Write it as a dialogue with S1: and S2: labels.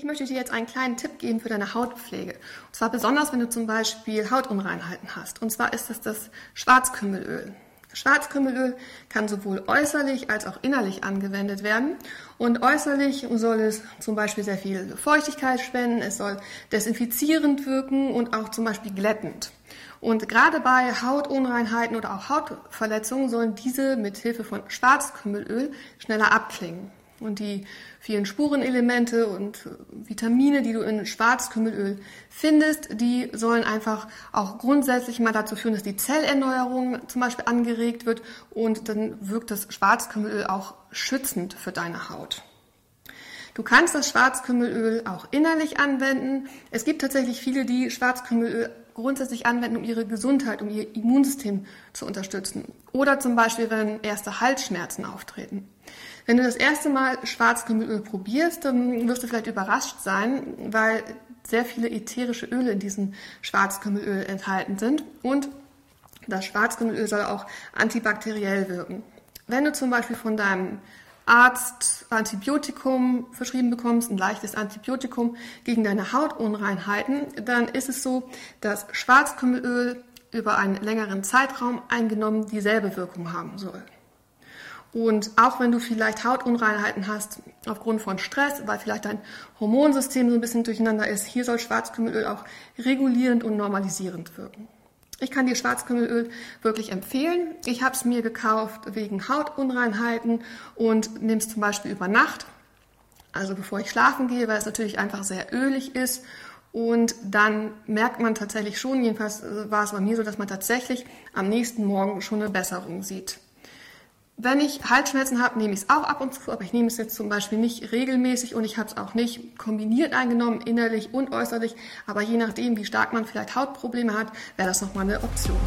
S1: Ich möchte dir jetzt einen kleinen Tipp geben für deine Hautpflege. Und zwar besonders, wenn du zum Beispiel Hautunreinheiten hast. Und zwar ist es das Schwarzkümmelöl. Schwarzkümmelöl kann sowohl äußerlich als auch innerlich angewendet werden. Und äußerlich soll es zum Beispiel sehr viel Feuchtigkeit spenden, es soll desinfizierend wirken und auch zum Beispiel glättend. Und gerade bei Hautunreinheiten oder auch Hautverletzungen sollen diese mit Hilfe von Schwarzkümmelöl schneller abklingen. Und die vielen Spurenelemente und Vitamine, die du in Schwarzkümmelöl findest, die sollen einfach auch grundsätzlich mal dazu führen, dass die Zellerneuerung zum Beispiel angeregt wird und dann wirkt das Schwarzkümmelöl auch schützend für deine Haut. Du kannst das Schwarzkümmelöl auch innerlich anwenden. Es gibt tatsächlich viele, die Schwarzkümmelöl grundsätzlich anwenden, um ihre Gesundheit, um ihr Immunsystem zu unterstützen. Oder zum Beispiel, wenn erste Halsschmerzen auftreten. Wenn du das erste Mal Schwarzkümmelöl probierst, dann wirst du vielleicht überrascht sein, weil sehr viele ätherische Öle in diesem Schwarzkümmelöl enthalten sind und das Schwarzkümmelöl soll auch antibakteriell wirken. Wenn du zum Beispiel von deinem Arzt Antibiotikum verschrieben bekommst, ein leichtes Antibiotikum gegen deine Hautunreinheiten, dann ist es so, dass Schwarzkümmelöl über einen längeren Zeitraum eingenommen dieselbe Wirkung haben soll. Und auch wenn du vielleicht Hautunreinheiten hast aufgrund von Stress, weil vielleicht dein Hormonsystem so ein bisschen durcheinander ist, hier soll Schwarzkümmelöl auch regulierend und normalisierend wirken. Ich kann dir Schwarzkümmelöl wirklich empfehlen. Ich habe es mir gekauft wegen Hautunreinheiten und nehme es zum Beispiel über Nacht, also bevor ich schlafen gehe, weil es natürlich einfach sehr ölig ist. Und dann merkt man tatsächlich schon, jedenfalls war es bei mir so, dass man tatsächlich am nächsten Morgen schon eine Besserung sieht. Wenn ich Halsschmerzen habe, nehme ich es auch ab und zu, aber ich nehme es jetzt zum Beispiel nicht regelmäßig und ich habe es auch nicht kombiniert eingenommen, innerlich und äußerlich. Aber je nachdem, wie stark man vielleicht Hautprobleme hat, wäre das nochmal eine Option.